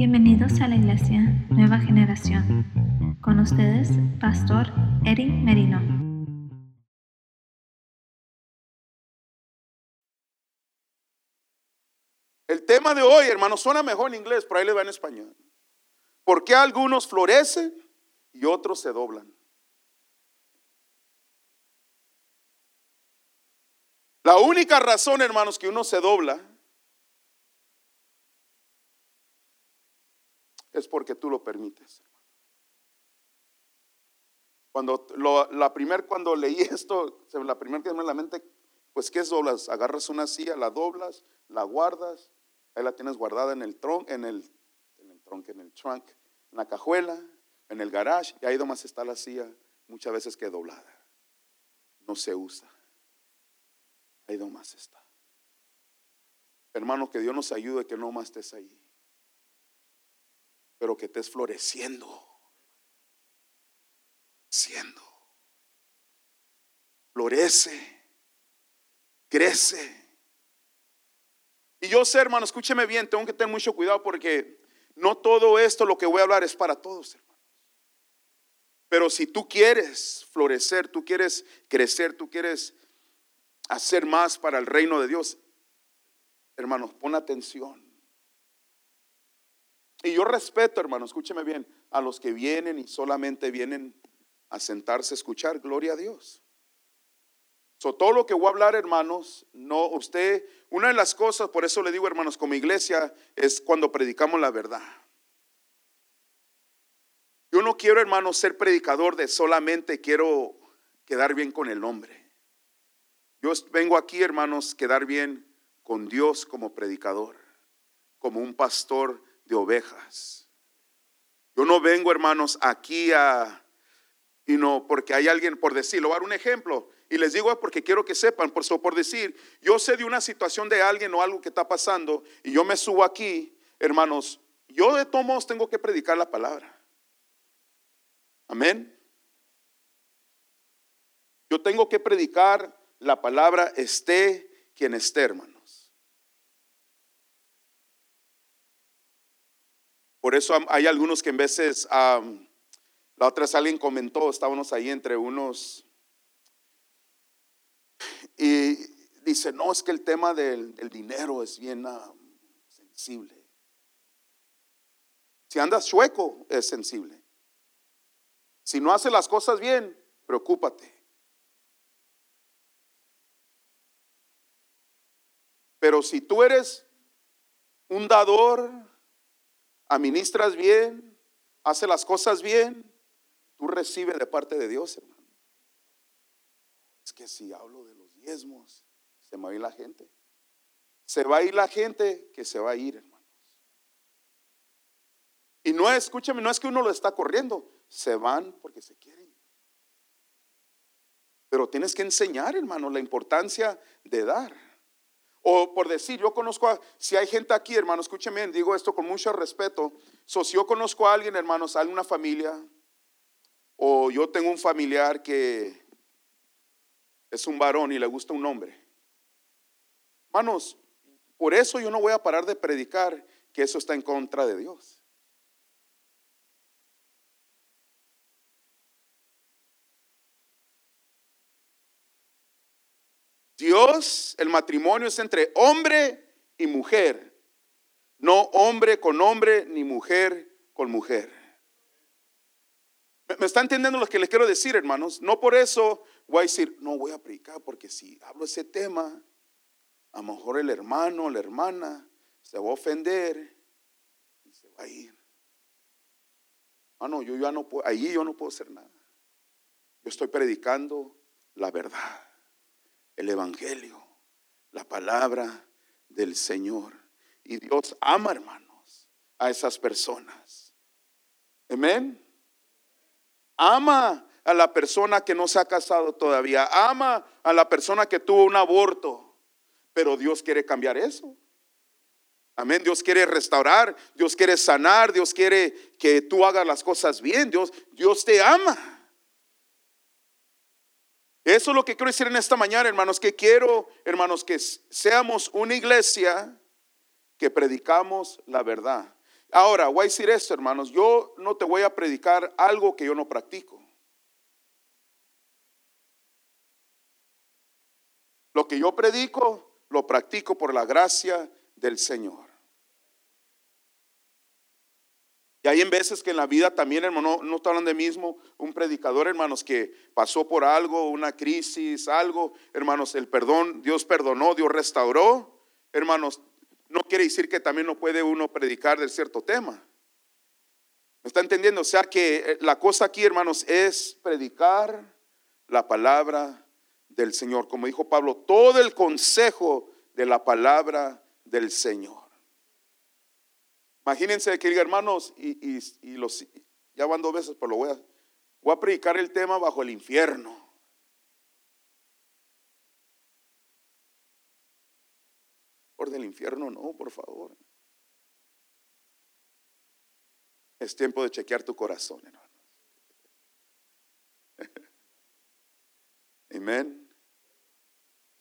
Bienvenidos a la Iglesia Nueva Generación. Con ustedes, Pastor Eric Merino. El tema de hoy, hermano, suena mejor en inglés, pero ahí le va en español. ¿Por qué algunos florecen y otros se doblan? La única razón, hermanos, que uno se dobla es porque tú lo permites. Cuando la primer cuando leí esto, la primera que me en la mente, pues ¿qué es doblas? Agarras una silla, la doblas, la guardas, ahí la tienes guardada en el tronco, en el, en el tronco, en el trunk, en la cajuela, en el garage, y ahí nomás está la silla, muchas veces que doblada. No se usa. Ahí nomás está. Hermano, que Dios nos ayude que no más estés ahí pero que estés floreciendo, siendo. Florece, crece. Y yo sé, hermano, escúcheme bien, tengo que tener mucho cuidado porque no todo esto lo que voy a hablar es para todos, hermanos. Pero si tú quieres florecer, tú quieres crecer, tú quieres hacer más para el reino de Dios, hermanos, pon atención. Y yo respeto, hermano, escúcheme bien, a los que vienen y solamente vienen a sentarse a escuchar, gloria a Dios. So, todo lo que voy a hablar, hermanos, no, usted, una de las cosas, por eso le digo, hermanos, como iglesia, es cuando predicamos la verdad. Yo no quiero, hermanos, ser predicador de solamente quiero quedar bien con el hombre. Yo vengo aquí, hermanos, quedar bien con Dios como predicador, como un pastor de ovejas. Yo no vengo, hermanos, aquí a, y no, porque hay alguien, por decirlo, voy a dar un ejemplo, y les digo porque quiero que sepan, por, por decir, yo sé de una situación de alguien o algo que está pasando, y yo me subo aquí, hermanos, yo de todos modos tengo que predicar la palabra. Amén. Yo tengo que predicar la palabra, esté quien esté, hermano. Por eso hay algunos que en veces, la otra vez alguien comentó, estábamos ahí entre unos, y dice, no, es que el tema del, dinero es bien sensible. Si andas chueco, es sensible. Si no hace las cosas bien, preocúpate. Pero si tú eres un dador, administras bien, hace las cosas bien, tú recibes de parte de Dios, hermano. Es que si hablo de los diezmos, se me va a ir la gente. Se va a ir la gente que se va a ir, hermanos. Y no es, escúchame, no es que uno lo está corriendo, se van porque se quieren. Pero tienes que enseñar, hermano, la importancia de dar. O por decir, yo conozco a, si hay gente aquí, hermano, escúcheme, digo esto con mucho respeto. So, si yo conozco a alguien, hermano, sale una familia, o yo tengo un familiar que es un varón y le gusta un hombre. Hermanos, por eso yo no voy a parar de predicar que eso está en contra de Dios. Dios, el matrimonio es entre hombre y mujer, no hombre con hombre ni mujer con mujer. ¿Me está entendiendo lo que les quiero decir, hermanos? No por eso voy a decir, no voy a predicar, porque si hablo ese tema, a lo mejor el hermano, la hermana, se va a ofender y se va a ir. Ah, no, yo ya no puedo, ahí yo no puedo hacer nada. Yo estoy predicando la verdad el Evangelio, la palabra del Señor. Y Dios ama, hermanos, a esas personas. Amén. Ama a la persona que no se ha casado todavía. Ama a la persona que tuvo un aborto. Pero Dios quiere cambiar eso. Amén. Dios quiere restaurar, Dios quiere sanar, Dios quiere que tú hagas las cosas bien. Dios, Dios te ama. Eso es lo que quiero decir en esta mañana, hermanos, que quiero, hermanos, que seamos una iglesia que predicamos la verdad. Ahora, voy a decir esto, hermanos, yo no te voy a predicar algo que yo no practico. Lo que yo predico, lo practico por la gracia del Señor. Y hay en veces que en la vida también, hermano, no, está hablando de mismo, un predicador, hermanos, que pasó por algo, una crisis, algo, hermanos, el perdón, Dios perdonó, Dios restauró, hermanos, no quiere decir que también no puede uno predicar de cierto tema. ¿Me está entendiendo? O sea que eh, la cosa aquí, hermanos, es predicar la palabra del Señor. Como dijo Pablo, todo el consejo de la palabra del Señor. Imagínense que hermanos, y, los, ya van dos veces, pero lo voy a, voy a predicar el tema bajo el infierno. Por del infierno, no, por favor. Es tiempo de chequear tu corazón, hermanos. Amén.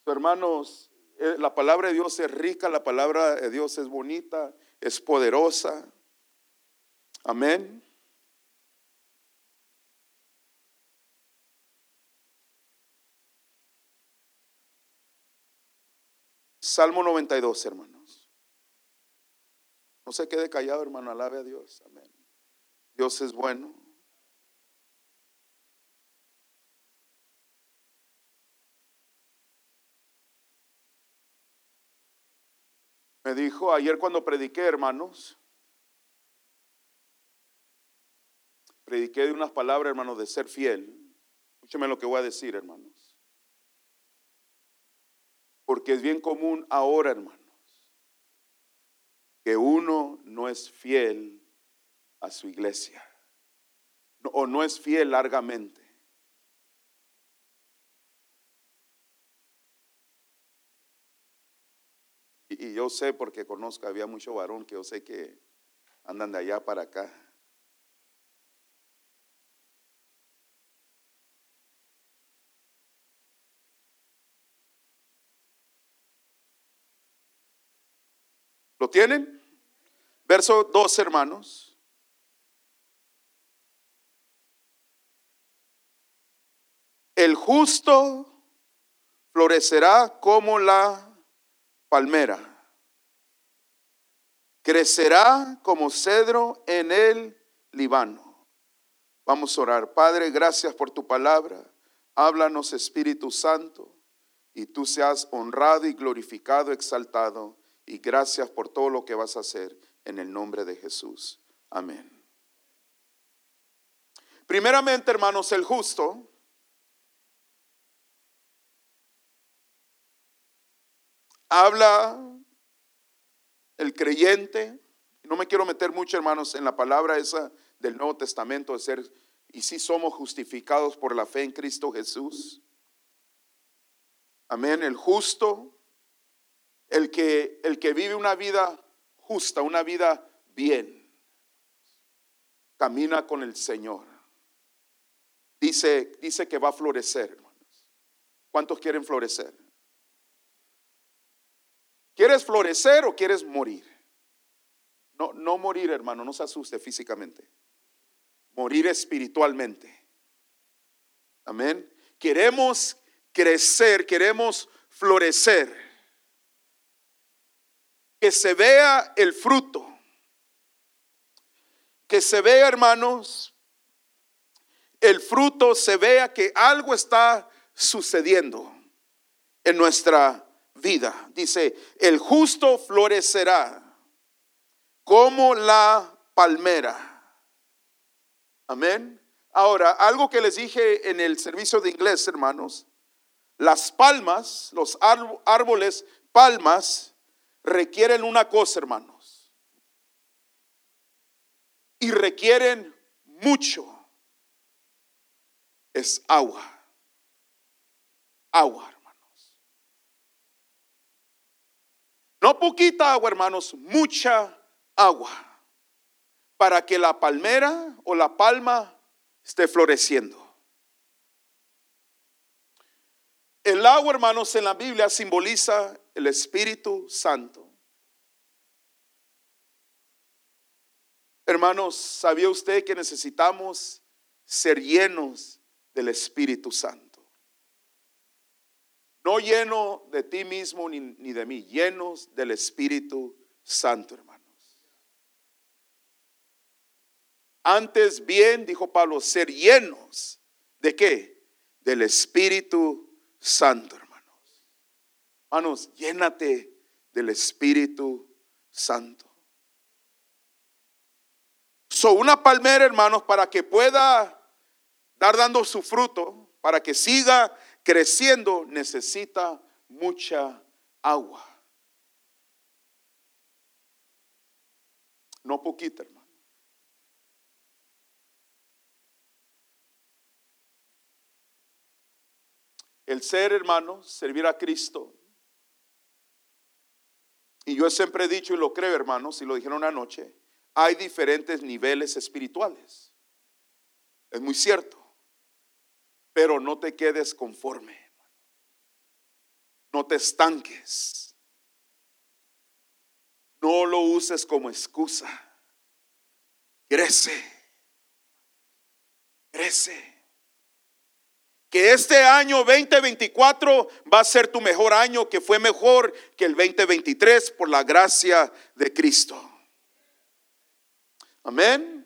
Hermanos, eh, la palabra de Dios es rica, la palabra de Dios es bonita, es poderosa. Amén. Salmo 92, hermanos. No se quede callado, hermano, alabe a Dios. Amén. Dios es bueno. Me dijo ayer cuando prediqué, hermanos, prediqué de unas palabras, hermanos, de ser fiel. Escúcheme lo que voy a decir, hermanos. Porque es bien común ahora, hermanos, que uno no es fiel a su iglesia o no es fiel largamente. Y, yo sé porque conozco, había mucho varón que yo sé que andan de allá para acá. ¿Lo tienen? Verso 2, hermanos. El justo florecerá como la palmera. Crecerá como cedro en el Líbano. Vamos a orar. Padre, gracias por tu palabra. Háblanos, Espíritu Santo, y tú seas honrado y glorificado, exaltado. Y gracias por todo lo que vas a hacer en el nombre de Jesús. Amén. Primeramente, hermanos, el justo habla el creyente, no me quiero meter mucho, hermanos, en la palabra esa del Nuevo Testamento de ser, y si somos justificados por la fe en Cristo Jesús. Amén, el justo, el que, el que vive una vida justa, una vida bien, camina con el Señor. Dice, dice que va a florecer, hermanos. ¿Cuántos quieren florecer? ¿Quieres florecer o quieres morir? No, no morir, hermano, no se asuste físicamente. Morir espiritualmente. Amén. Queremos crecer, queremos florecer. Que se vea el fruto. Que se vea, hermanos, el fruto, se vea que algo está sucediendo en nuestra vida. Dice, el justo florecerá como la palmera. Amén. Ahora, algo que les dije en el servicio de inglés, hermanos, las palmas, los árboles, palmas, requieren una cosa, hermanos. Y requieren mucho. Es agua. Agua. No poquita agua, hermanos, mucha agua para que la palmera o la palma esté floreciendo. El agua, hermanos, en la Biblia simboliza el Espíritu Santo. Hermanos, ¿sabía usted que necesitamos ser llenos del Espíritu Santo? No lleno de ti mismo ni, ni de mí, llenos del Espíritu Santo, hermanos. Antes bien, dijo Pablo, ser llenos de qué? Del Espíritu Santo, hermanos. Hermanos, llénate del Espíritu Santo. So, una palmera, hermanos, para que pueda dar dando su fruto, para que siga creciendo, necesita mucha agua. No poquita, hermano. El ser, hermano, servir a Cristo. Y yo siempre he dicho y lo creo, hermanos, y lo dijeron anoche, hay diferentes niveles espirituales. Es muy cierto. Pero no te quedes conforme. No te estanques. No lo uses como excusa. Crece. Crece. Que este año 2024 va a ser tu mejor año, que fue mejor que el 2023 por la gracia de Cristo. Amén.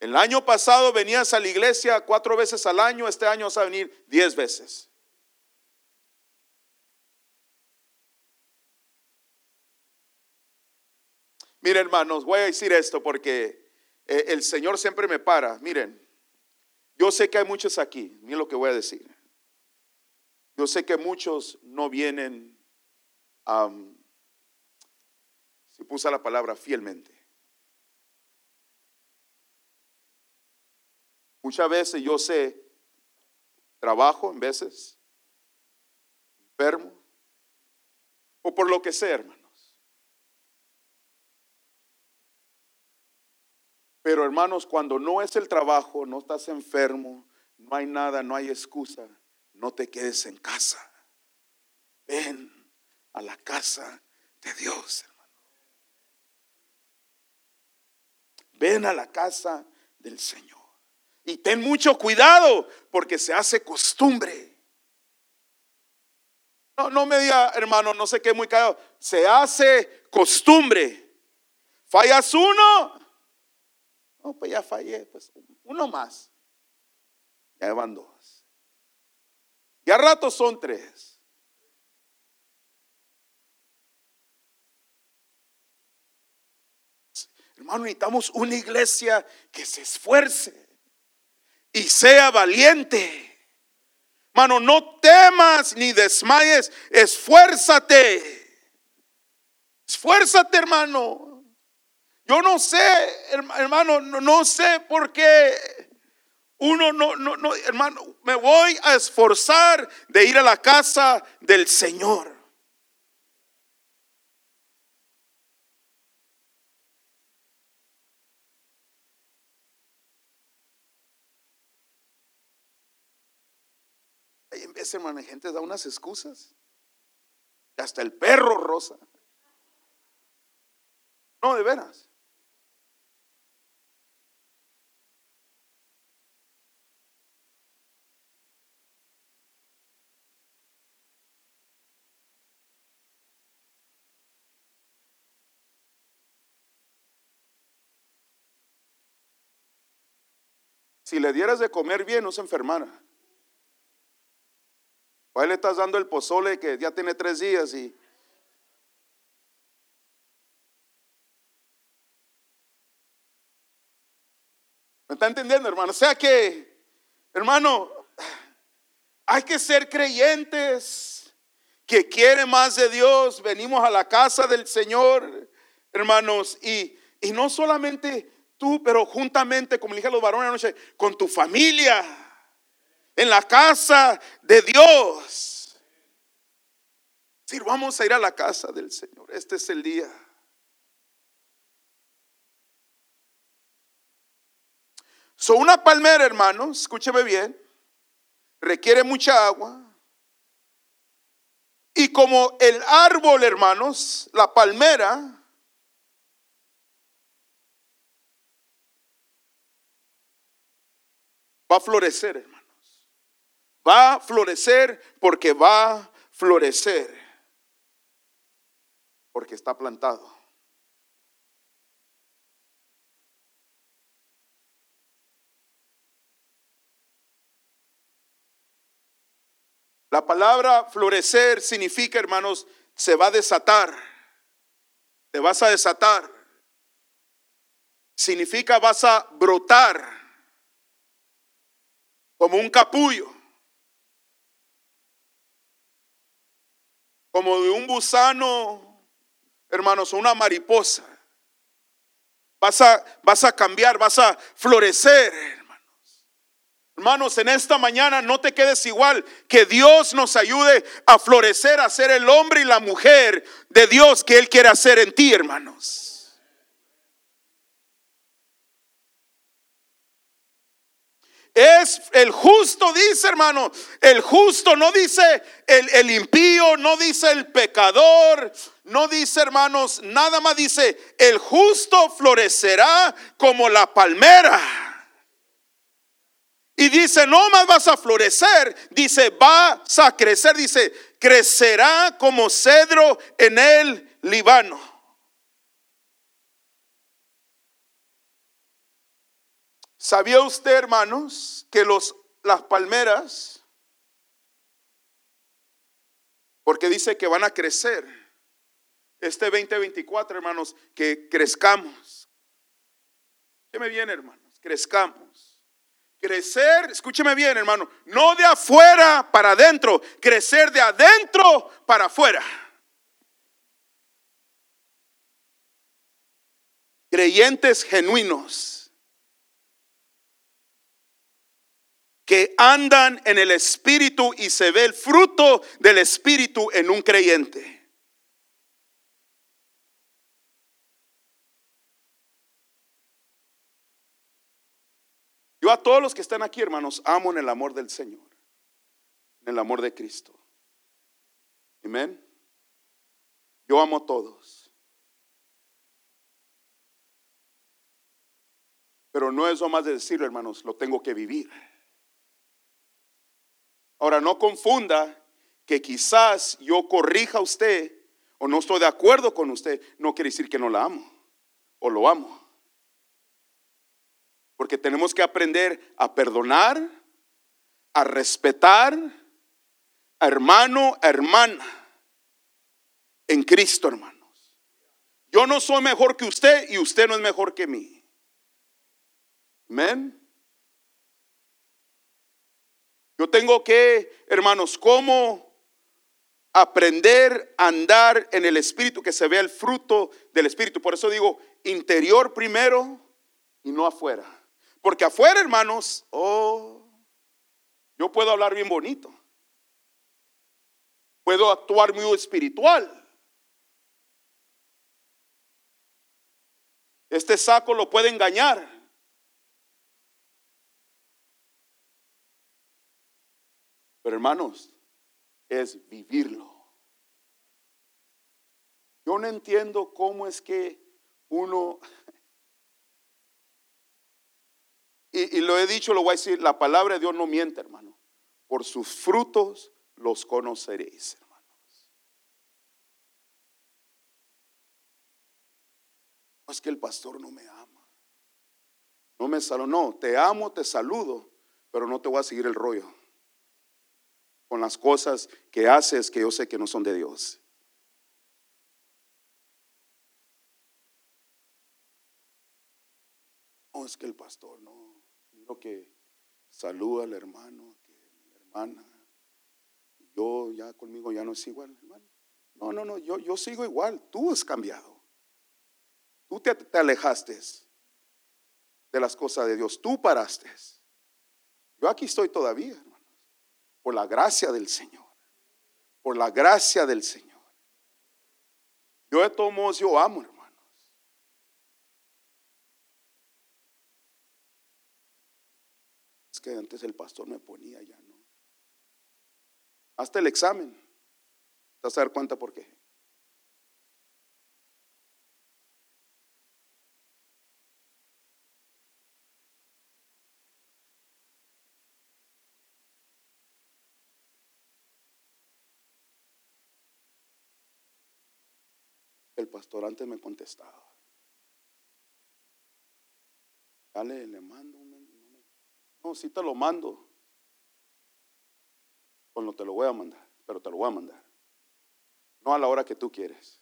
El año pasado venías a la iglesia cuatro veces al año, este año vas a venir diez veces. Miren hermanos, voy a decir esto porque eh, el Señor siempre me para. Miren, yo sé que hay muchos aquí, miren lo que voy a decir. Yo sé que muchos no vienen a y puse la palabra fielmente. Muchas veces yo sé, trabajo en veces, enfermo, o por lo que sea, hermanos. Pero hermanos, cuando no es el trabajo, no estás enfermo, no hay nada, no hay excusa, no te quedes en casa. Ven a la casa de Dios. Ven a la casa del Señor. Y ten mucho cuidado porque se hace costumbre. No, no me diga, hermano, no sé qué, muy callado. Se hace costumbre. ¿Fallas uno? No, pues ya fallé. Pues uno más. Ya van dos. Y a rato son tres. Hermano, necesitamos una iglesia que se esfuerce y sea valiente. Hermano, no temas ni desmayes, esfuérzate. Esfuérzate, hermano. Yo no sé, hermano, no, sé por qué uno no, no, no, hermano, me voy a esforzar de ir a la casa del Señor. Gente da unas excusas. Hasta el perro rosa. No, de veras. Si le dieras de comer bien, no se enfermara. O le estás dando el pozole que ya tiene tres días y... ¿Me está entendiendo, hermano? O sea que, hermano, hay que ser creyentes que quieren más de Dios. Venimos a la casa del Señor, hermanos, y, y no solamente tú, pero juntamente, como le dije a los varones anoche, con tu familia en la casa de Dios. Si vamos a ir a la casa del Señor. Este es el día. So, una palmera, hermano, escúcheme bien, requiere mucha agua. Y como el árbol, hermanos, la palmera, va a florecer. Va a florecer porque va a florecer. Porque está plantado. La palabra florecer significa, hermanos, se va a desatar. Te vas a desatar. Significa vas a brotar como un capullo. Como de un gusano, hermanos, una mariposa. Vas a, vas a cambiar, vas a florecer. Hermanos, en esta mañana no te quedes igual. Que Dios nos ayude a florecer, a ser el hombre y la mujer de Dios que Él quiere hacer en ti, hermanos. Es el justo, dice hermano. El justo no dice el, el impío, no dice el pecador, no dice hermanos, nada más dice, el justo florecerá como la palmera. Y dice, no más vas a florecer, dice, vas a crecer, dice, crecerá como cedro en el Líbano. ¿Sabía usted, hermanos, que los, las palmeras, porque dice que van a crecer, este 2024, hermanos, que crezcamos. ¿Qué me viene, hermanos? Crezcamos. Crecer, escúcheme bien, hermano, no de afuera para adentro, crecer de adentro para afuera. Creyentes genuinos que andan en el Espíritu y se ve el fruto del Espíritu en un creyente. Yo a todos los que están aquí, hermanos, amo en el amor del Señor, en el amor de Cristo. Amén. Yo amo a todos. Pero no es más de decirlo, hermanos, lo tengo que vivir. Ahora, no confunda que quizás yo corrija a usted o no estoy de acuerdo con usted, no quiere decir que no la amo o lo amo. Porque tenemos que aprender a perdonar, a respetar a hermano, a hermana en Cristo, hermanos. Yo no soy mejor que usted y usted no es mejor que mí. Amén. Yo tengo que, hermanos, cómo aprender a andar en el Espíritu, que se vea el fruto del Espíritu. Por eso digo, interior primero y no afuera. Porque afuera, hermanos, oh, yo puedo hablar bien bonito. Puedo actuar muy espiritual. Este saco lo puede engañar. Hermanos, es vivirlo. Yo no entiendo cómo es que uno Y, lo he dicho, lo voy a decir, la palabra de Dios no miente, hermano. Por sus frutos los conoceréis, hermanos. No es que el pastor no me ama. No me saludo, no, te amo, te saludo, pero no te voy a seguir el rollo con las cosas que haces que yo sé que no son de Dios. No es que el pastor no que saluda al hermano, que la hermana. Yo ya conmigo ya no es igual, hermano. No, no, no, yo, yo sigo igual. Tú has cambiado. Tú te, te alejaste de las cosas de Dios. Tú paraste. Yo aquí estoy todavía. Por la gracia del Señor. Por la gracia del Señor. Yo de todos modos, yo amo, hermano. que antes el pastor me ponía ya, ¿no? Hasta el examen. ¿Te vas a dar cuenta por qué? El pastor antes me contestaba. Dale, le mando un no, sí te lo mando. Pues no te lo voy a mandar, pero te lo voy a mandar. No a la hora que tú quieres.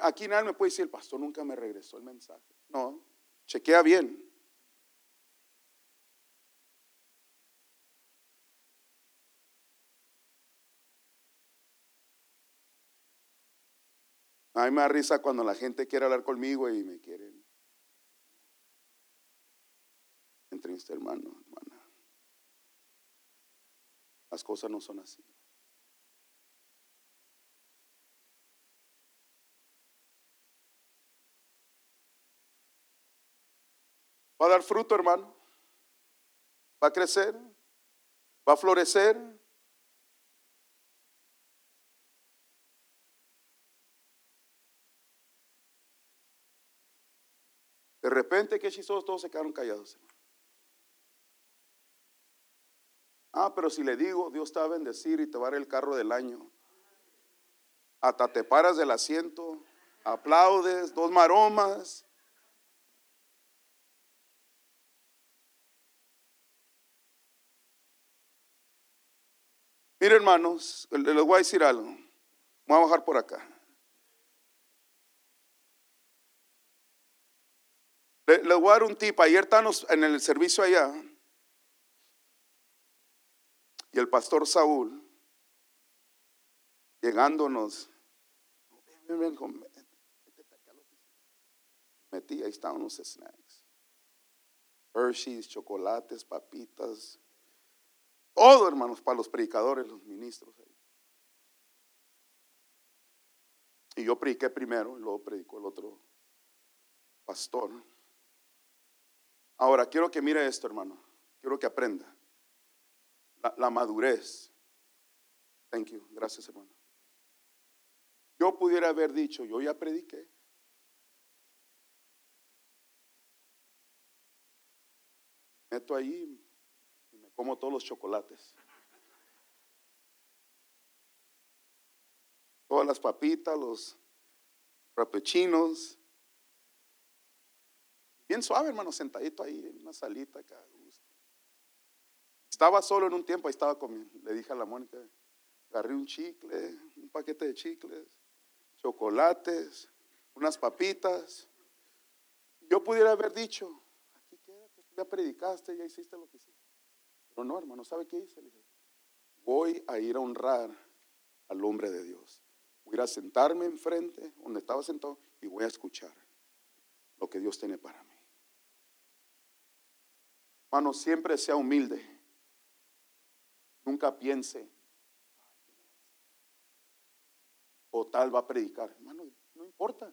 Aquí nadie me puede decir, el pastor nunca me regresó el mensaje. No, chequea bien. A mí me da risa cuando la gente quiere hablar conmigo y me quieren. Entre usted, hermano, hermana. Las cosas no son así. Va a dar fruto, hermano. Va a crecer. Va a florecer. De repente, qué chistosos, todos se quedaron callados. Ah, pero si le digo, Dios te va a bendecir y te va a dar el carro del año. Hasta te paras del asiento, aplaudes, dos maromas. Mire, hermanos, le- les voy a decir algo. Voy a bajar por acá. Le, les voy a dar un tip. Ayer estábamos en el servicio allá. Y el pastor Saúl, llegándonos, metí, ahí estaban los snacks. Hershey's, chocolates, papitas. Todo, hermanos, para los predicadores, los ministros. Y yo prediqué primero, y luego predicó el otro pastor. Ahora, quiero que mire esto, hermano. Quiero que aprenda. La, madurez. Thank you. Gracias, hermano. Yo pudiera haber dicho, yo ya prediqué. Meto ahí y me como todos los chocolates. Todas las papitas, los rapechinos. Bien suave, hermano, sentadito ahí en una salita acá. Estaba solo en un tiempo, ahí estaba comiendo. Le dije a la Mónica, agarré un chicle, un paquete de chicles, chocolates, unas papitas. Yo pudiera haber dicho, aquí quédate, ya predicaste, ya hiciste lo que hiciste. Pero no, hermano, ¿sabe qué hice? Le dije, voy a ir a honrar al hombre de Dios. Voy a a sentarme enfrente, donde estaba sentado, y voy a escuchar lo que Dios tiene para mí. Hermano, siempre sea humilde. Nunca piense, o tal va a predicar. Hermano, no importa.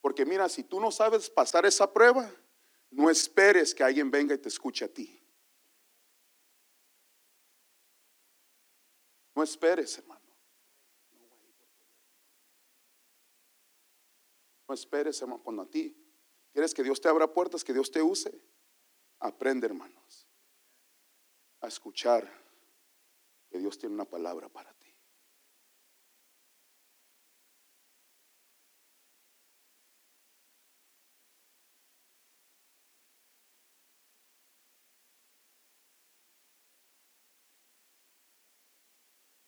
Porque mira, si tú no sabes pasar esa prueba, no esperes que alguien venga y te escuche a ti. No esperes, hermano. No esperes, hermano, cuando a ti quieres que Dios te abra puertas, que Dios te use. Aprende, hermanos, a escuchar que Dios tiene una palabra para ti.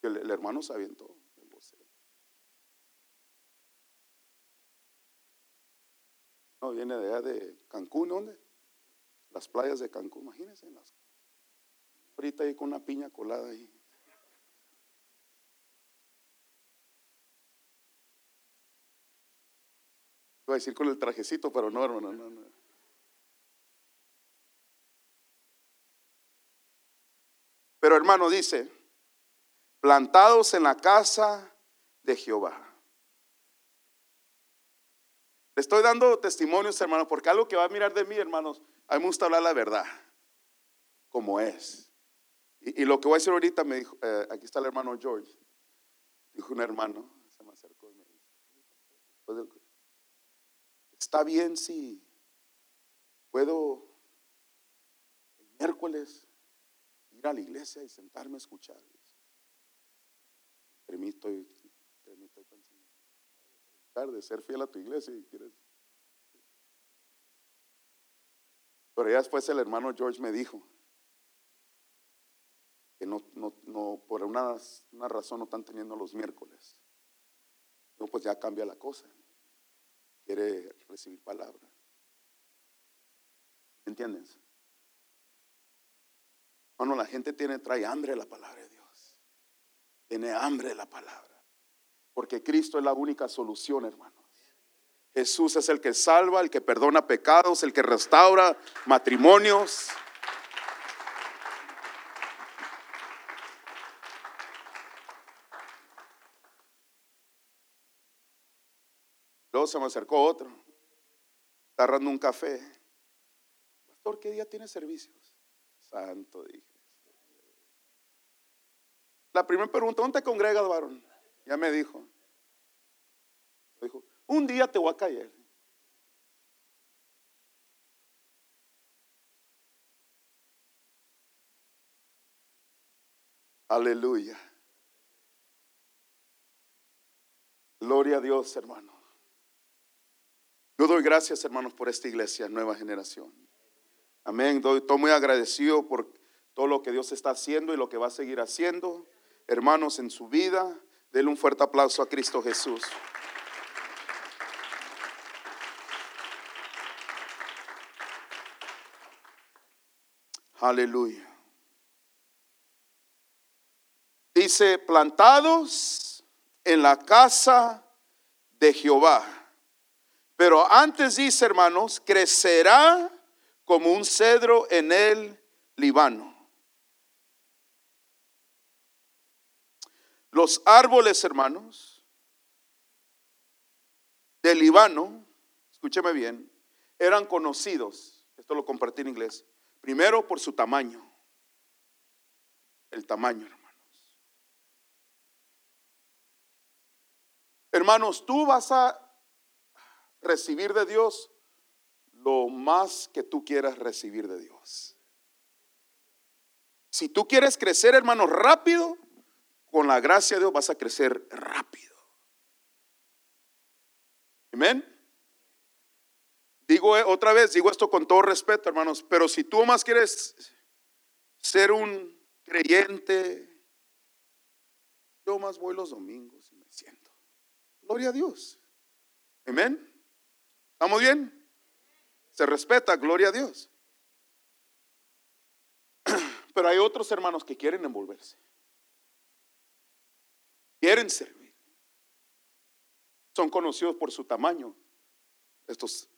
El, hermano se avientó. No, viene de allá de Cancún, ¿dónde? Las playas de Cancún, imagínense. en Las, ahorita ahí con una piña colada ahí. Iba a decir con el trajecito, pero no, hermano, no, no. Pero hermano dice, plantados en la casa de Jehová. Estoy dando testimonios, hermano, porque algo que va a mirar de mí, hermanos, a mí me gusta hablar la verdad, como es. Y, lo que voy a decir ahorita, me dijo, eh, aquí está el hermano George, dijo un hermano, se me acercó y me después del- está bien si puedo el miércoles ir a la iglesia y sentarme a escuchar. Mí estoy, mí estoy pensando, de ser fiel a tu iglesia. Pero ya después el hermano George me dijo que no, no, no por una, una razón no están teniendo los miércoles. No, pues ya cambia la cosa. Quiere recibir palabra. ¿Entiendes? Bueno, la gente tiene, trae hambre de la palabra de Dios. Tiene hambre de la palabra. Porque Cristo es la única solución, hermanos. Jesús es el que salva, el que perdona pecados, el que restaura matrimonios. Luego se me acercó otro, está un café. Pastor, ¿qué día tiene servicios? Santo, dije. La primera pregunta, ¿dónde te congregas, varón? Ya me dijo. Un día te voy a caer. Aleluya. Gloria a Dios, hermano. Yo doy gracias, hermanos, por esta iglesia, nueva generación. Amén. Doy, estoy muy agradecido por todo lo que Dios está haciendo y lo que va a seguir haciendo. Hermanos, en su vida, denle un fuerte aplauso a Cristo Jesús. Aleluya. Dice, plantados en la casa de Jehová pero antes dice, hermanos, crecerá como un cedro en el Líbano. Los árboles, hermanos, del Líbano, escúcheme bien, eran conocidos, esto lo compartí en inglés, primero por su tamaño, el tamaño, hermanos. Hermanos, tú vas a recibir de Dios lo más que tú quieras recibir de Dios. Si tú quieres crecer, hermano, rápido, con la gracia de Dios vas a crecer rápido. Amén. Digo eh, otra vez, digo esto con todo respeto, hermanos, pero si tú más quieres ser un creyente, yo más voy los domingos y me siento. Gloria a Dios. Amén. ¿Estamos bien? Se respeta, gloria a Dios. Pero hay otros hermanos que quieren envolverse. Quieren servir. Son conocidos por su tamaño, estos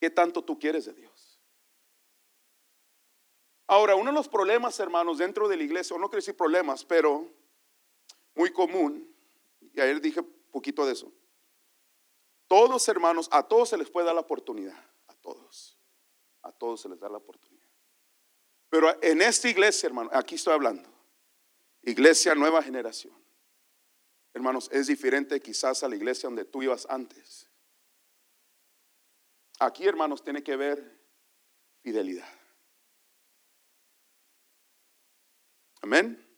¿Qué tanto tú quieres de Dios? Ahora, uno de los problemas, hermanos, dentro de la iglesia, o no quiero decir problemas, pero muy común, y ayer dije poquito de eso. Todos hermanos, a todos se les puede dar la oportunidad, a todos, a todos se les da la oportunidad. Pero en esta iglesia, hermano, aquí estoy hablando, iglesia nueva generación. Hermanos, es diferente quizás a la iglesia donde tú ibas antes. Aquí, hermanos, tiene que ver fidelidad. Amén.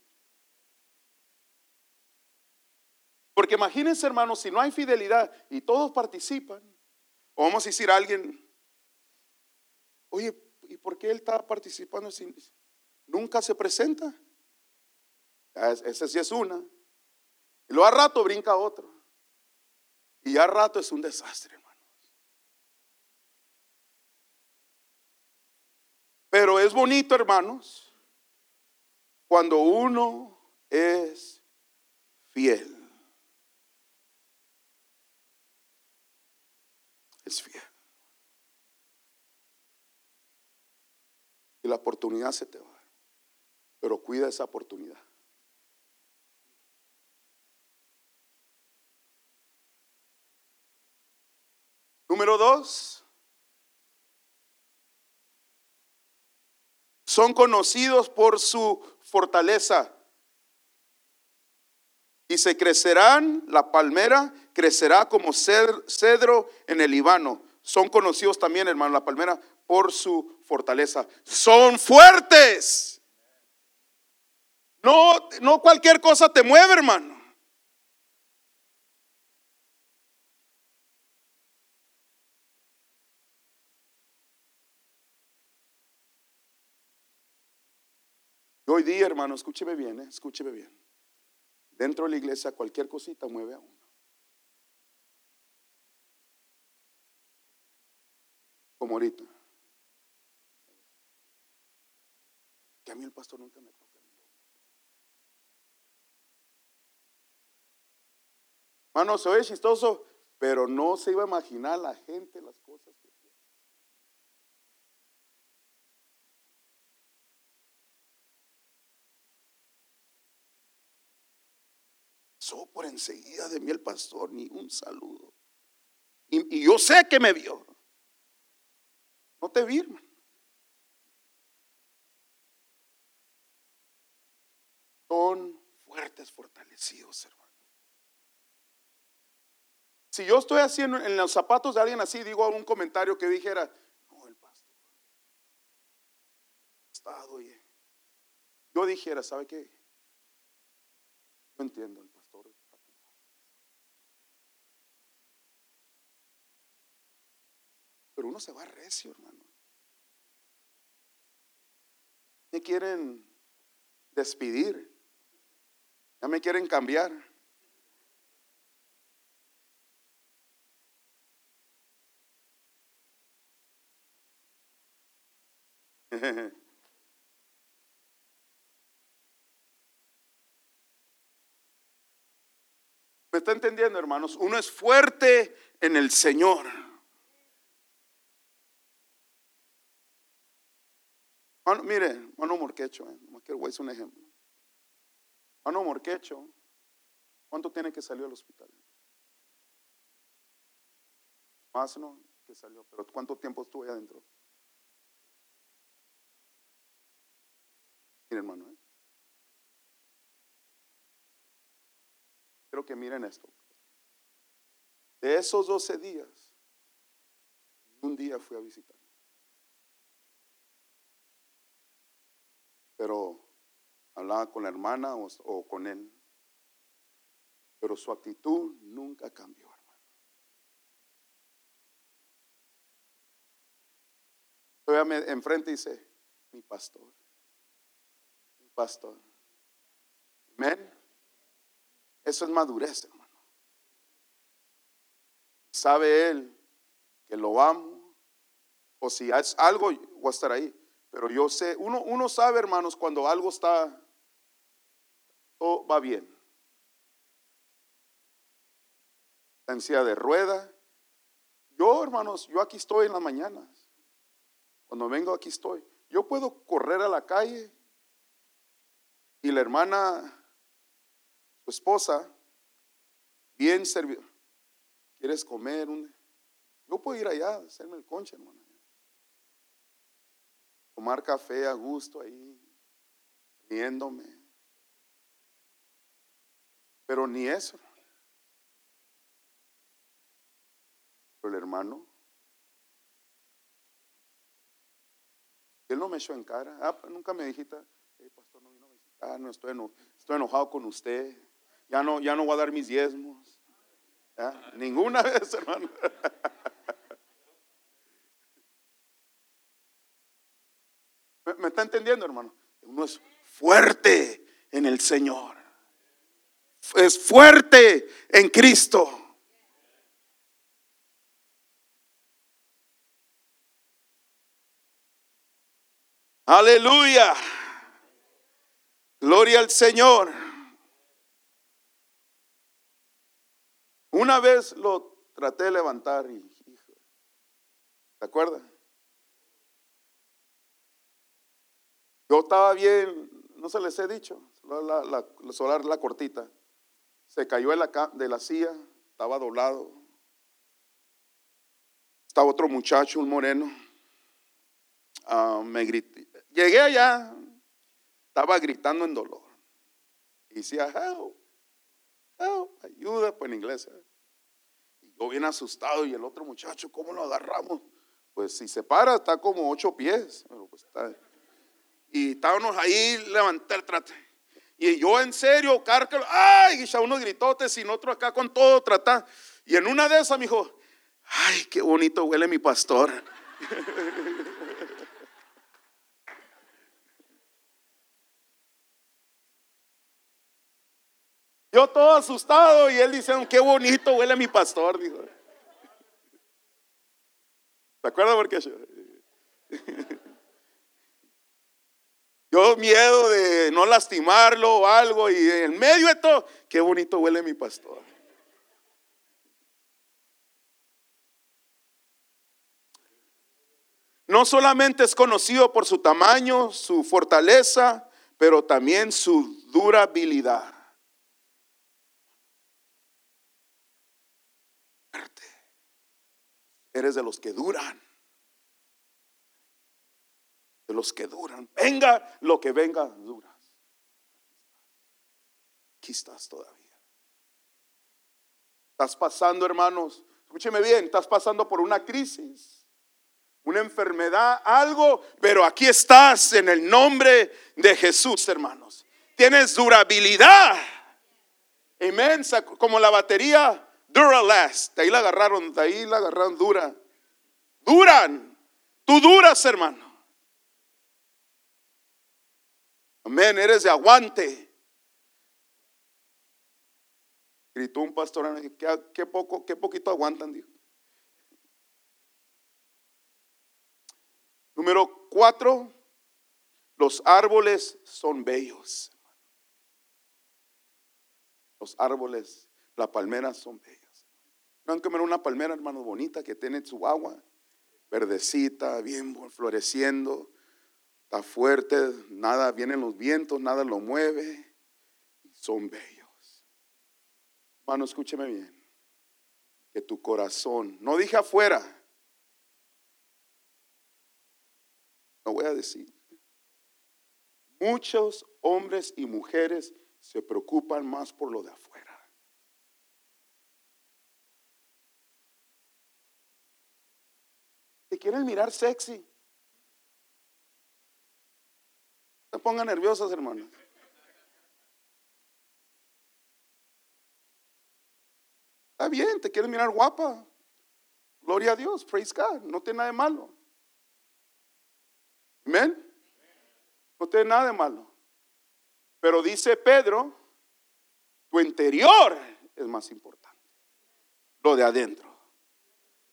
Porque imagínense, hermanos, si no hay fidelidad y todos participan, o vamos a decir a alguien, oye, ¿y por qué él está participando si nunca se presenta? Esa sí es una. Y luego a rato brinca otro. Y a rato es un desastre, hermanos. Pero es bonito, hermanos, cuando uno es fiel. es fiel. Y la oportunidad se te va. Pero cuida esa oportunidad. Número dos. Son conocidos por su fortaleza. Y se crecerán la palmera crecerá como cedro en el Líbano. Son conocidos también, hermano, la palmera por su fortaleza. Son fuertes. No, no cualquier cosa te mueve, hermano. Hoy día, hermano, escúcheme bien, eh, escúcheme bien. Dentro de la iglesia cualquier cosita mueve a uno. Como ahorita. Que a mí el pastor nunca me toca. Hermano, se ve chistoso, pero no se iba a imaginar la gente las cosas pasó por enseguida de mí el pastor, ni un saludo. Y, yo sé que me vio. No te vi. Son fuertes, fortalecidos, hermano. Si yo estoy haciendo en los zapatos de alguien así, digo un comentario que dijera, no, el pastor. Estado, Yo dijera, ¿sabe qué? No entiendo. Pero uno se va recio, hermano. Me quieren despedir. Ya me quieren cambiar. ¿Me está entendiendo, hermanos? Uno es fuerte en el Señor. Mire, mano Morquecho, eh, hacer un ejemplo. Mano Morquecho, ¿cuánto tiene que salir al hospital? Más no que salió, pero ¿cuánto tiempo estuvo ahí adentro? Mire, hermano, ¿eh? Quiero que miren esto. De esos 12 días, un día fui a visitar. Pero hablaba con la hermana o, con él. Pero su actitud nunca cambió, hermano. Todavía enfrente dice, mi pastor, mi pastor. Amén. Eso es madurez, hermano. Sabe él que lo amo, o si es algo, voy a estar ahí. Pero yo sé, uno, uno sabe, hermanos, cuando algo está, todo va bien. La de rueda. Yo, hermanos, yo aquí estoy en las mañanas. Cuando vengo aquí estoy. Yo puedo correr a la calle y la hermana, su esposa, bien servida. ¿Quieres comer? Yo puedo ir allá, hacerme el conche, hermana tomar café a gusto ahí, riéndome. Pero ni eso. Pero el hermano, él no me echó en cara. Ah, pues, nunca me dijiste, pastor, no vino a visitar, no estoy, estoy enojado con usted. Ya no, ya no voy a dar mis diezmos. Ninguna vez, hermano. ¿Me, está entendiendo, hermano? Uno es fuerte en el Señor. Es fuerte en Cristo. Aleluya. Gloria al Señor. Una vez lo traté de levantar y, ¿te acuerdas? Yo estaba bien, no se les he dicho, la, la, solar, la cortita. Se cayó de la, de la silla, estaba doblado. Estaba otro muchacho, un moreno. Ah, me grité. Llegué allá, estaba gritando en dolor. Y decía, help, help, ayuda, pues en inglés. ¿eh? Y yo bien asustado y el otro muchacho, ¿cómo lo agarramos? Pues si se para, está como ocho pies. Pues, y estábamos ahí levantar, trate. Y yo en serio, cárcel, ay, y ya unos gritotes y otro acá con todo tratar. Y en una de esas me dijo, ay, qué bonito huele mi pastor. Yo todo asustado y él dice, qué bonito huele mi pastor, dijo. ¿Te acuerdas por qué? Yo miedo de no lastimarlo o algo y en medio de todo, qué bonito huele mi pastor. No solamente es conocido por su tamaño, su fortaleza, pero también su durabilidad. Eres de los que duran los que duran. Venga lo que venga, duras. Aquí estás todavía. Estás pasando, hermanos, escúcheme bien, estás pasando por una crisis, una enfermedad, algo, pero aquí estás en el nombre de Jesús, hermanos. Tienes durabilidad. Amén. Como la batería Duralast. De ahí la agarraron, de ahí la agarraron dura. Duran. Tú duras, hermano. Amén, eres de aguante. Gritó un pastor, ¿qué, poco, qué poquito aguantan, dijo. Número cuatro, los árboles son bellos. Los árboles, la palmera son bellas. No han comer una palmera, hermano, bonita que tiene su agua, verdecita, bien floreciendo fuerte, nada, vienen los vientos, nada lo mueve. Son bellos. Hermano, escúcheme bien. Que tu corazón, no dije afuera, no voy a decir. Muchos hombres y mujeres se preocupan más por lo de afuera. Te quieren mirar sexy. Se pongan nerviosos, hermanos. Está bien, te quieren mirar guapa. Gloria a Dios, praise God. No tiene nada de malo. Amén. No tiene nada de malo. Pero dice Pedro, tu interior es más importante. Lo de adentro.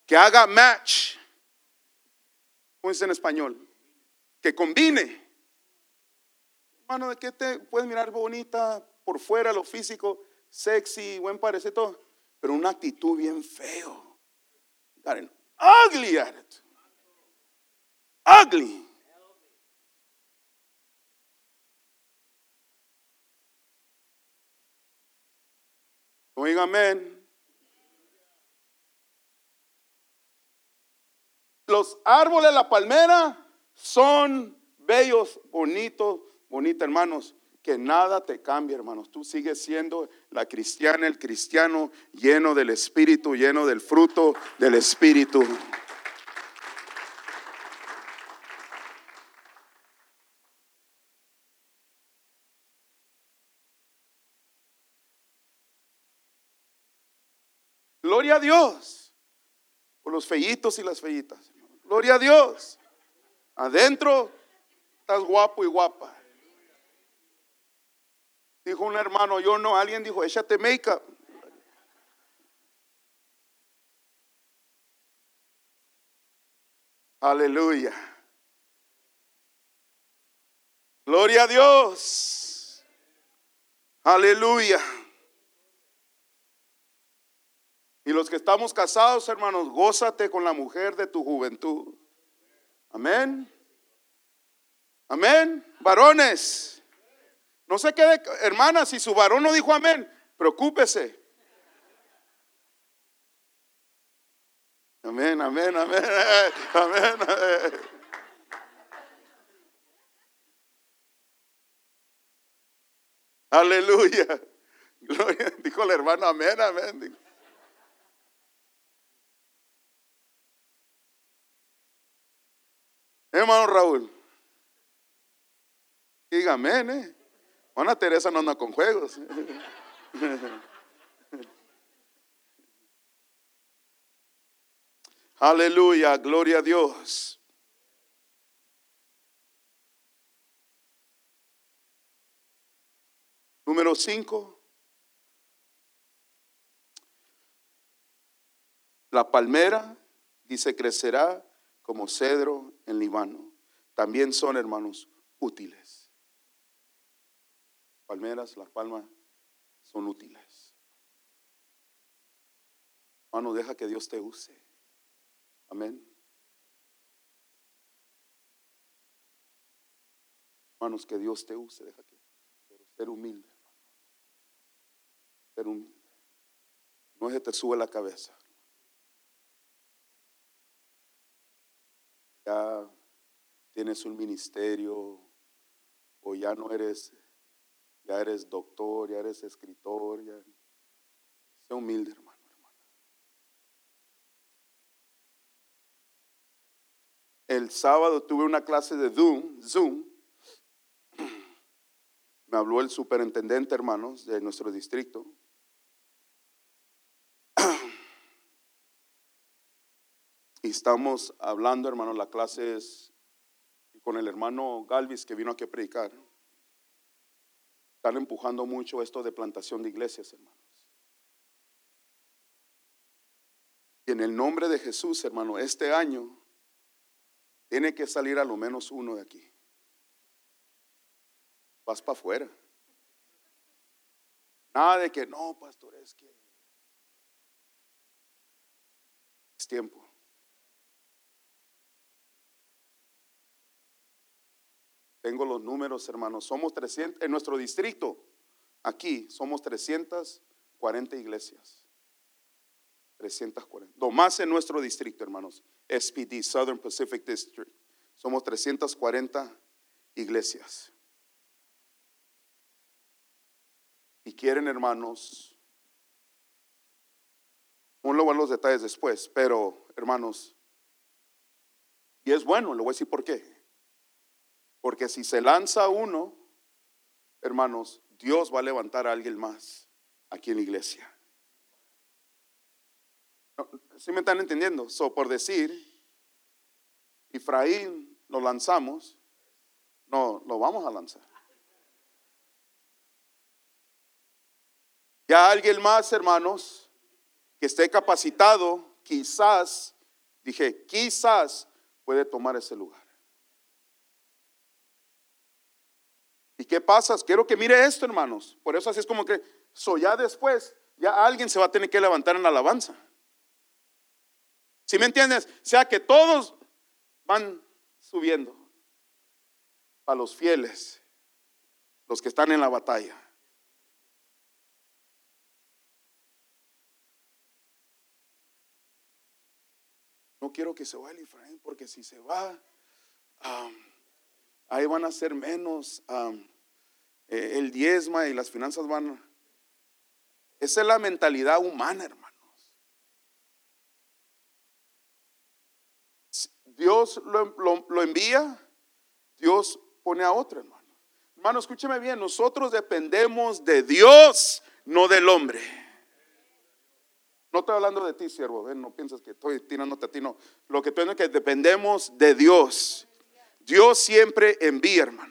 Que haga match. ¿Cómo dice en español? Que combine Hermano, ¿de qué te puedes mirar bonita por fuera, lo físico, sexy, buen parecer, todo? Pero una actitud bien feo. ugly attitude. Ugly. Oiga, amén. Los árboles la palmera son bellos, bonitos, bonita, hermanos, que nada te cambie, hermanos. Tú sigues siendo la cristiana, el cristiano lleno del Espíritu, lleno del fruto del Espíritu. Gloria a Dios por los fellitos y las fellitas. Gloria a Dios. Adentro estás guapo y guapa. Dijo un hermano, yo no, alguien dijo, échate make-up. Aleluya. Gloria a Dios. Aleluya. Y los que estamos casados, hermanos, gózate con la mujer de tu juventud. Amén. Amén. Varones. No se quede, hermana, si su varón no dijo amén, preocúpese. Amén, amén, amén, amén. Aleluya. Gloria. Dijo el hermano, amén, amén. Hermano Raúl. Dígame, ¿eh? Ana Teresa no anda con juegos. Aleluya, gloria a Dios. Número 5. La palmera, dice, crecerá como cedro en Líbano. También son, hermanos, útiles. Palmeras, las palmas son útiles. Hermano, deja que Dios te use. Amén. Hermanos, que Dios te use, deja que, pero ser humilde, hermano. Ser humilde. No que te sube la cabeza. Ya tienes un ministerio o ya no eres, ya eres doctor, ya eres escritor, ya. Sé humilde, hermano. El sábado tuve una clase de Zoom, Zoom. Me habló el superintendente, hermanos, de nuestro distrito. Y estamos hablando, hermanos, la clase es con el hermano Galvis que vino aquí a predicar. Están empujando mucho esto de plantación de iglesias, hermanos. Y en el nombre de Jesús, hermano, este año tiene que salir a lo menos uno de aquí. Vas para afuera. Nada de que no, pastor, es que es tiempo. Tengo los números, hermanos. Somos 300, en nuestro distrito, aquí, somos 340 iglesias. 340. Lo más en nuestro distrito, hermanos. SPD, Southern Pacific District. Somos 340 iglesias. Y quieren, hermanos, uno va a los detalles después, pero, hermanos, y es bueno, le voy a decir por qué. Porque si se lanza uno, hermanos, Dios va a levantar a alguien más aquí en la iglesia. ¿Sí me están entendiendo? So, por decir, Efraín lo lanzamos, no, lo vamos a lanzar. Ya alguien más, hermanos, que esté capacitado, quizás, dije, quizás puede tomar ese lugar. ¿Y qué pasa? Quiero que mire esto, hermanos. Por eso así es como que, so ya después, ya alguien se va a tener que levantar en la alabanza. ¿Sí me entiendes? O sea que todos van subiendo a los fieles, los que están en la batalla. No quiero que se vaya el Efraín, porque si se va, ahí van a ser menos eh, el diezma y las finanzas van. Esa es la mentalidad humana, hermano. Dios lo, envía, Dios pone a otro, hermano. Hermano, escúcheme bien, nosotros dependemos de Dios, no del hombre. No estoy hablando de ti, siervo, no piensas que estoy tirándote a ti, no. Lo que estoy es que dependemos de Dios. Dios siempre envía, hermanos.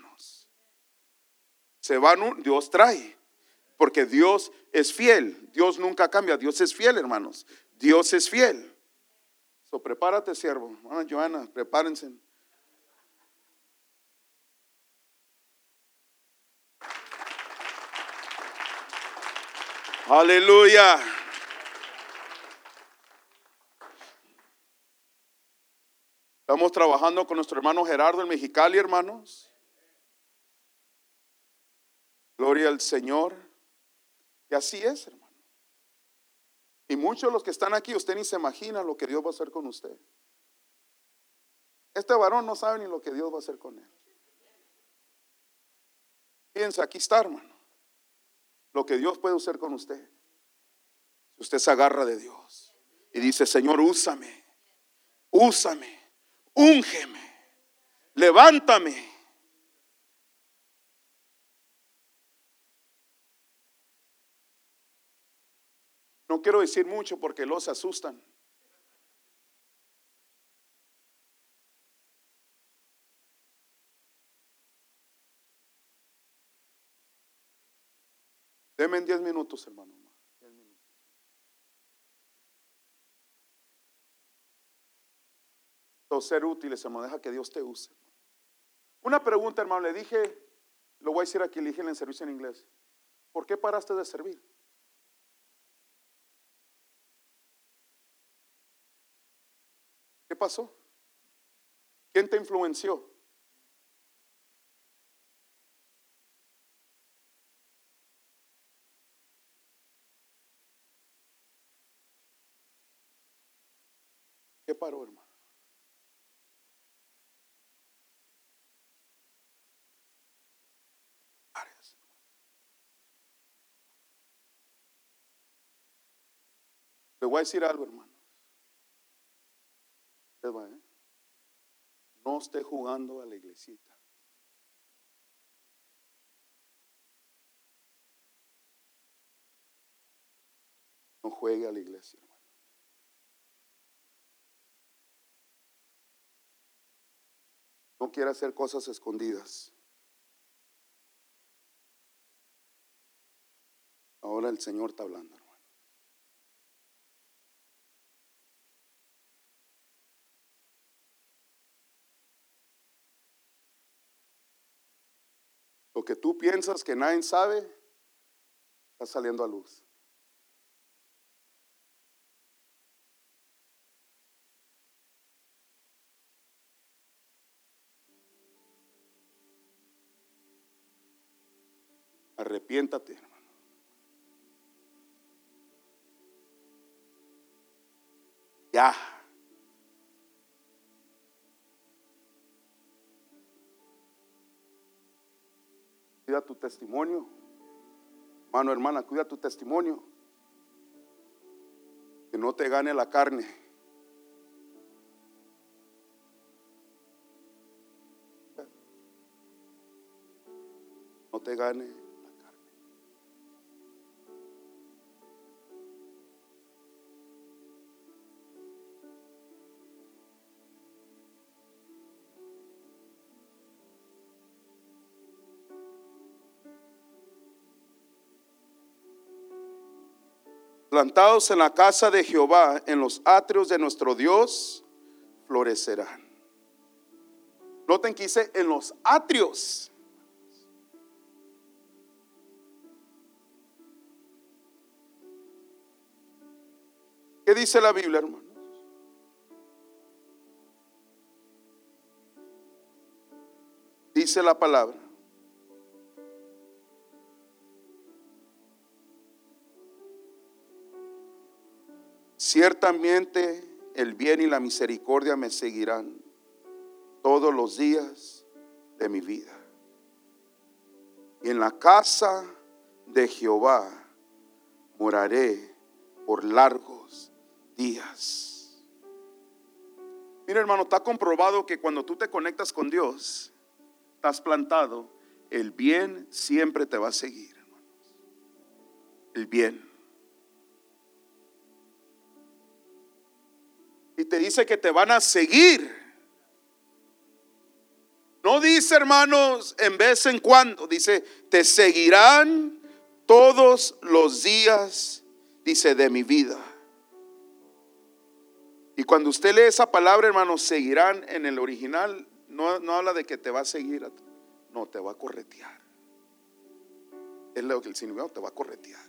Se van, Dios trae, porque Dios es fiel. Dios nunca cambia, Dios es fiel, hermanos. Dios es fiel. So, prepárate, siervo. Hermana Joana, prepárense. Aleluya. Estamos trabajando con nuestro hermano Gerardo en Mexicali, hermanos. Gloria al Señor. Y así es, hermano. Y muchos de los que están aquí, usted ni se imagina lo que Dios va a hacer con usted. Este varón no sabe ni lo que Dios va a hacer con él. Piensa, aquí está, hermano. Lo que Dios puede hacer con usted. Si usted se agarra de Dios y dice, Señor, úsame, úsame, úngeme. Levántame. No quiero decir mucho porque los asustan. Deme en 10 minutos, hermano. Ser útiles, hermano. Deja que Dios te use. Una pregunta, hermano. Le dije, lo voy a decir aquí, le dije el servicio en inglés. ¿Por qué paraste de servir? Pasó? ¿Quién te influenció? ¿Qué paró, hermano? Hermano. Le voy a decir algo, hermanos. ¿Eh? No esté jugando a la iglesita. No juegue a la iglesia, hermano. No quiera hacer cosas escondidas. Ahora el Señor está hablando, Lo que tú piensas que nadie sabe, está saliendo a luz. Arrepiéntate, hermano. Ya. Tu testimonio. Hermano, hermana, cuida tu testimonio. Que no te gane la carne. No te gane plantados en la casa de Jehová, en los atrios de nuestro Dios, florecerán. Noten que dice en los atrios. ¿Qué dice la Biblia, hermanos? Dice la palabra. Ciertamente el bien y la misericordia me seguirán todos los días de mi vida. Y en la casa de Jehová moraré por largos días. Mira hermano, está comprobado que cuando tú te conectas con Dios, estás plantado, el bien siempre te va a seguir, hermanos. El bien. Y te dice que te van a seguir. No dice, hermanos, en vez en cuando, dice, te seguirán todos los días, dice, de mi vida. Y cuando usted lee esa palabra, hermanos, seguirán en el original, no, no habla de que te va a seguir, no, te va a corretear. Es lo que el significado te va a corretear.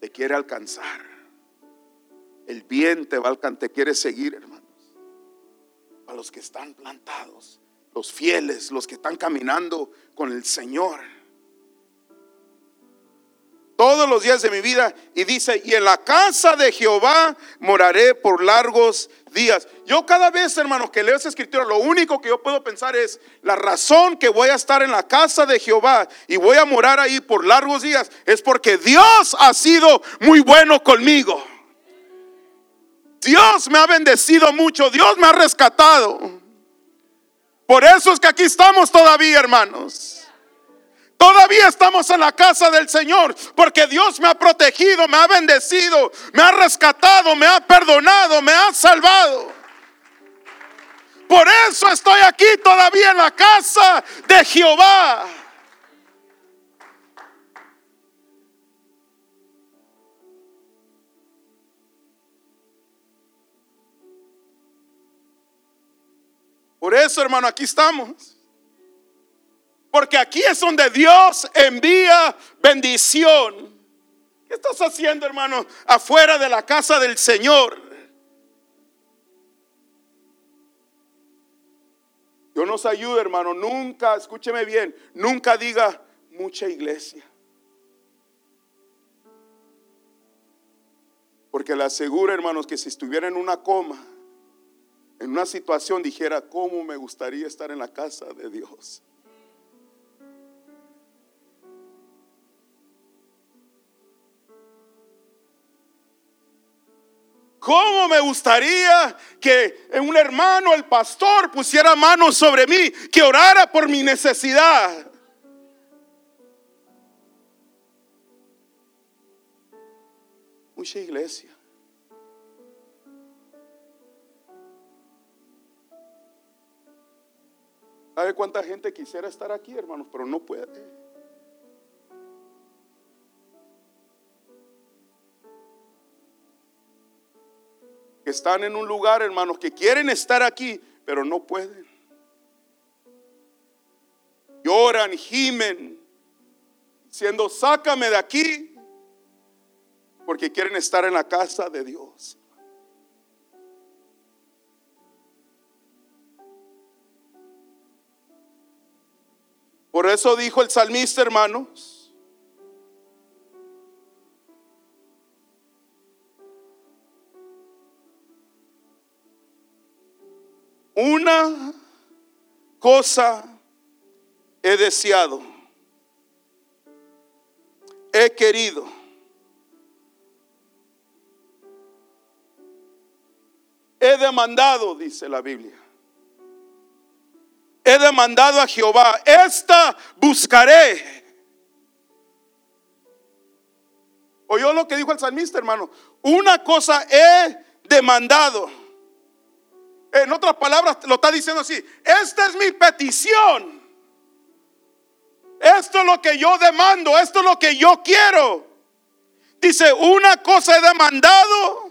Te quiere alcanzar. El bien te va a alcanzar, te quiere seguir, hermanos. A los que están plantados, los fieles, los que están caminando con el Señor. Todos los días de mi vida. Y dice, y en la casa de Jehová moraré por largos días. Yo cada vez, hermanos, que leo esa escritura, lo único que yo puedo pensar es la razón que voy a estar en la casa de Jehová y voy a morar ahí por largos días es porque Dios ha sido muy bueno conmigo. Dios me ha bendecido mucho, Dios me ha rescatado. Por eso es que aquí estamos todavía, hermanos. Todavía estamos en la casa del Señor porque Dios me ha protegido, me ha bendecido, me ha rescatado, me ha perdonado, me ha salvado. Por eso estoy aquí todavía en la casa de Jehová. Por eso, hermano, aquí estamos. Porque aquí es donde Dios envía bendición. ¿Qué estás haciendo, hermano, afuera de la casa del Señor? Dios nos ayude, hermano. Nunca, escúcheme bien, nunca diga mucha iglesia. Porque le aseguro, hermanos, que si estuviera en una coma, en una situación dijera, ¿cómo me gustaría estar en la casa de Dios? ¿Cómo me gustaría que un hermano, el pastor, pusiera manos sobre mí, que orara por mi necesidad? Mucha iglesia. ¿Sabe cuánta gente quisiera estar aquí, hermanos? Pero no puede. Están en un lugar, hermanos, que quieren estar aquí, pero no pueden. Lloran, gimen, diciendo, sácame de aquí, porque quieren estar en la casa de Dios. Por eso dijo el salmista, hermanos. Una cosa he deseado, he querido. He demandado, dice la Biblia he demandado a Jehová, esta buscaré. Oyó lo que dijo el salmista, hermano. Una cosa he demandado. En otras palabras, lo está diciendo así. Esta es mi petición. Esto es lo que yo demando. Esto es lo que yo quiero. Dice, una cosa he demandado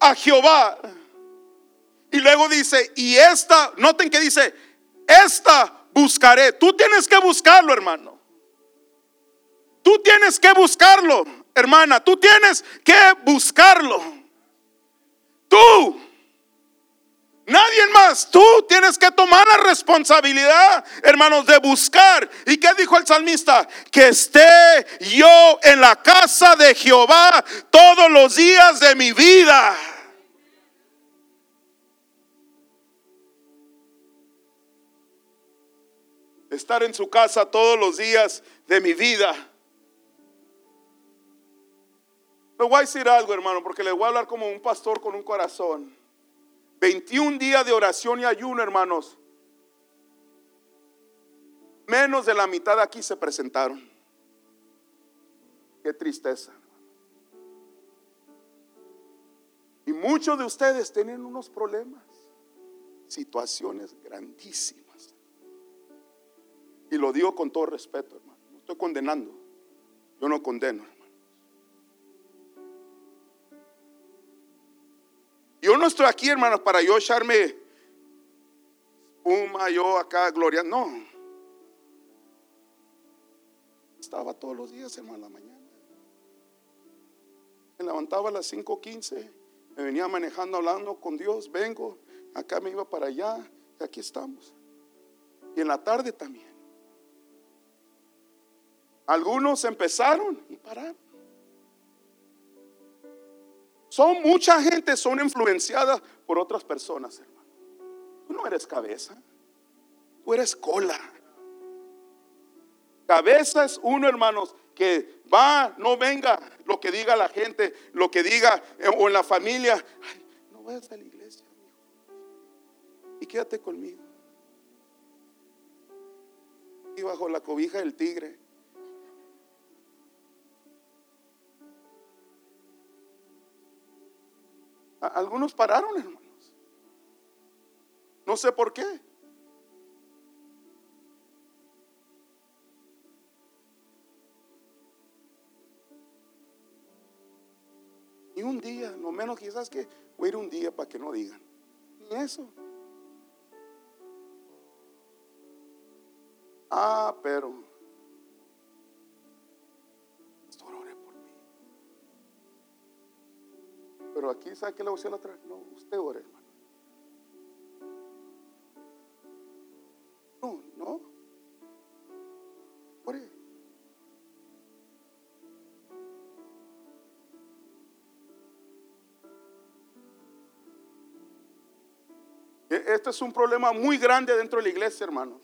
a Jehová y luego dice, y esta, noten que dice, esta buscaré. Tú tienes que buscarlo, hermano. Tú tienes que buscarlo, hermana. Tú tienes que buscarlo. Tú. Nadie más, tú tienes que tomar la responsabilidad, hermanos, de buscar. ¿Y qué dijo el salmista? Que esté yo en la casa de Jehová todos los días de mi vida. Estar en su casa todos los días de mi vida. Le voy a decir algo, hermano, porque le voy a hablar como un pastor con un corazón. 21 días de oración y ayuno, hermanos. Menos de la mitad de aquí se presentaron. Qué tristeza. Y muchos de ustedes tienen unos problemas, situaciones grandísimas. Y lo digo con todo respeto, hermano. No estoy condenando. Yo no condeno, hermano. Yo no estoy aquí, hermanos, para yo echarme espuma, yo acá, gloria. No. Estaba todos los días, hermano, en la mañana. Me levantaba a las 5.15, me venía manejando, hablando con Dios, vengo, acá me iba para allá, y aquí estamos. Y en la tarde también. Algunos empezaron y pararon. Son mucha gente, son influenciadas por otras personas, hermano. Tú no eres cabeza, tú eres cola. Cabeza es uno, hermanos, que va, no venga lo que diga la gente, lo que diga eh, o en la familia. no vayas a la iglesia, hijo. ¿Y quédate conmigo. Y bajo la cobija del tigre. Algunos pararon, hermanos. No sé por qué. Ni un día, no menos quizás que voy a ir un día para que no digan. Ni eso. Ah, pero Pero aquí, ¿sabe qué le voy a otra? No, usted ore, hermano. No, no. Ore. Este es un problema muy grande dentro de la iglesia, hermanos.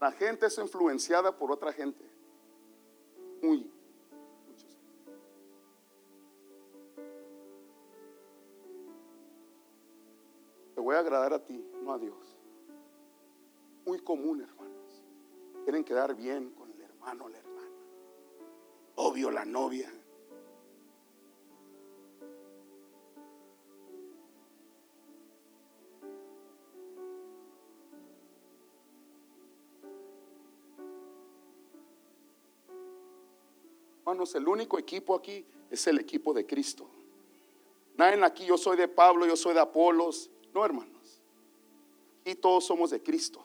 La gente es influenciada por otra gente. Muy. Agradar a ti, no a Dios. Muy común, hermanos. Quieren quedar bien con el hermano la hermana. Obvio, la novia. Hermanos, el único equipo aquí es el equipo de Cristo. Nadie aquí, yo soy de Pablo, yo soy de Apolos, no, hermanos. Aquí todos somos de Cristo.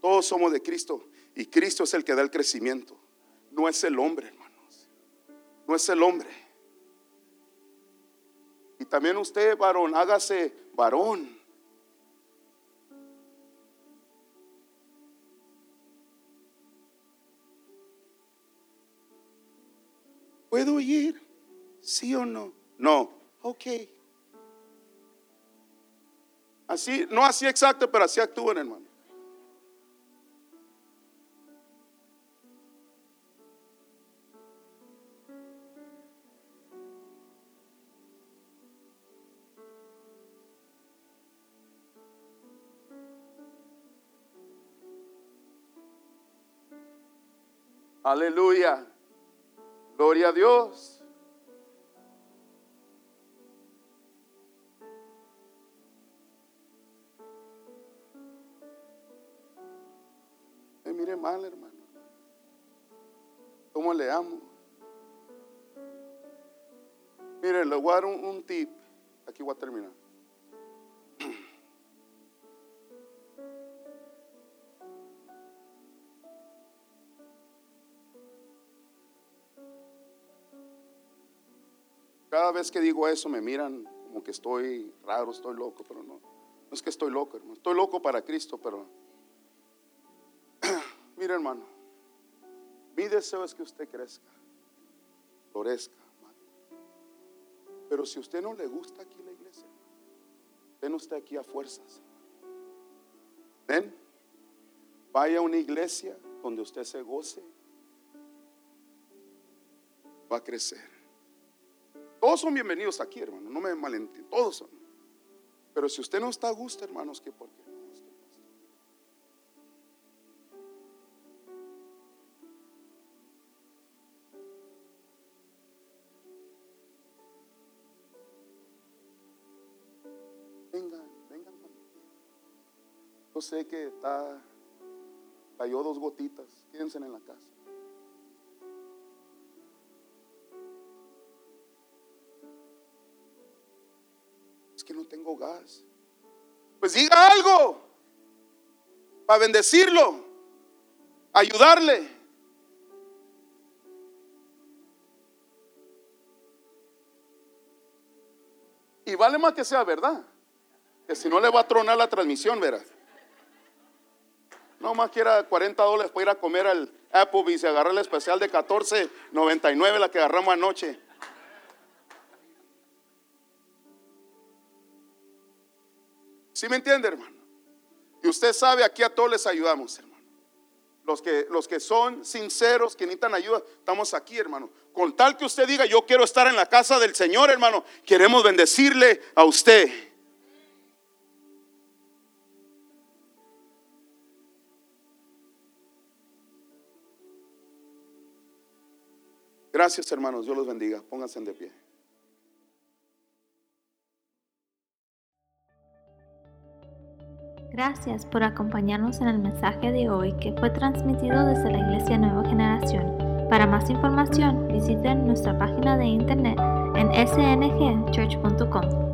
Todos somos de Cristo. Y Cristo es el que da el crecimiento. No es el hombre, hermanos. No es el hombre. Y también usted, varón, hágase varón. ¿Puedo ir? ¿Sí o no? No. Ok. Así, no así exacto, pero así actúan, hermano. Aleluya. Gloria a Dios. Mal, hermano. ¿Cómo le amo? Mire, le voy a dar un, tip. Aquí voy a terminar. Cada vez que digo eso me miran como que estoy raro, estoy loco, pero no. No es que estoy loco, hermano. Estoy loco para Cristo, pero Mire, hermano, mi deseo es que usted crezca, florezca. Pero si usted no le gusta aquí la iglesia, ven usted aquí a fuerzas. Ven, vaya a una iglesia donde usted se goce, va a crecer. Todos son bienvenidos aquí, hermano, no me malentiendan, todos son. Pero si usted no está a gusto, hermanos, ¿qué por qué? Sé que está, cayó dos gotitas, quédense en la casa. Es que no tengo gas. Pues diga algo para bendecirlo, ayudarle. Y vale más que sea verdad. Que si no le va a tronar la transmisión, verás. No más quiera 40 dólares para ir a comer al Applebee's y agarrar el especial de 14.99 la que agarramos anoche. ¿Sí me entiende, hermano? Y usted sabe, aquí a todos les ayudamos, hermano. Los que, los que son sinceros, que necesitan ayuda, estamos aquí, hermano. Con tal que usted diga, yo quiero estar en la casa del Señor, hermano, queremos bendecirle a usted. Gracias, hermanos. Dios los bendiga. Pónganse de pie. Gracias por acompañarnos en el mensaje de hoy que fue transmitido desde la Iglesia Nueva Generación. Para más información, visiten nuestra página de internet en sngchurch.com.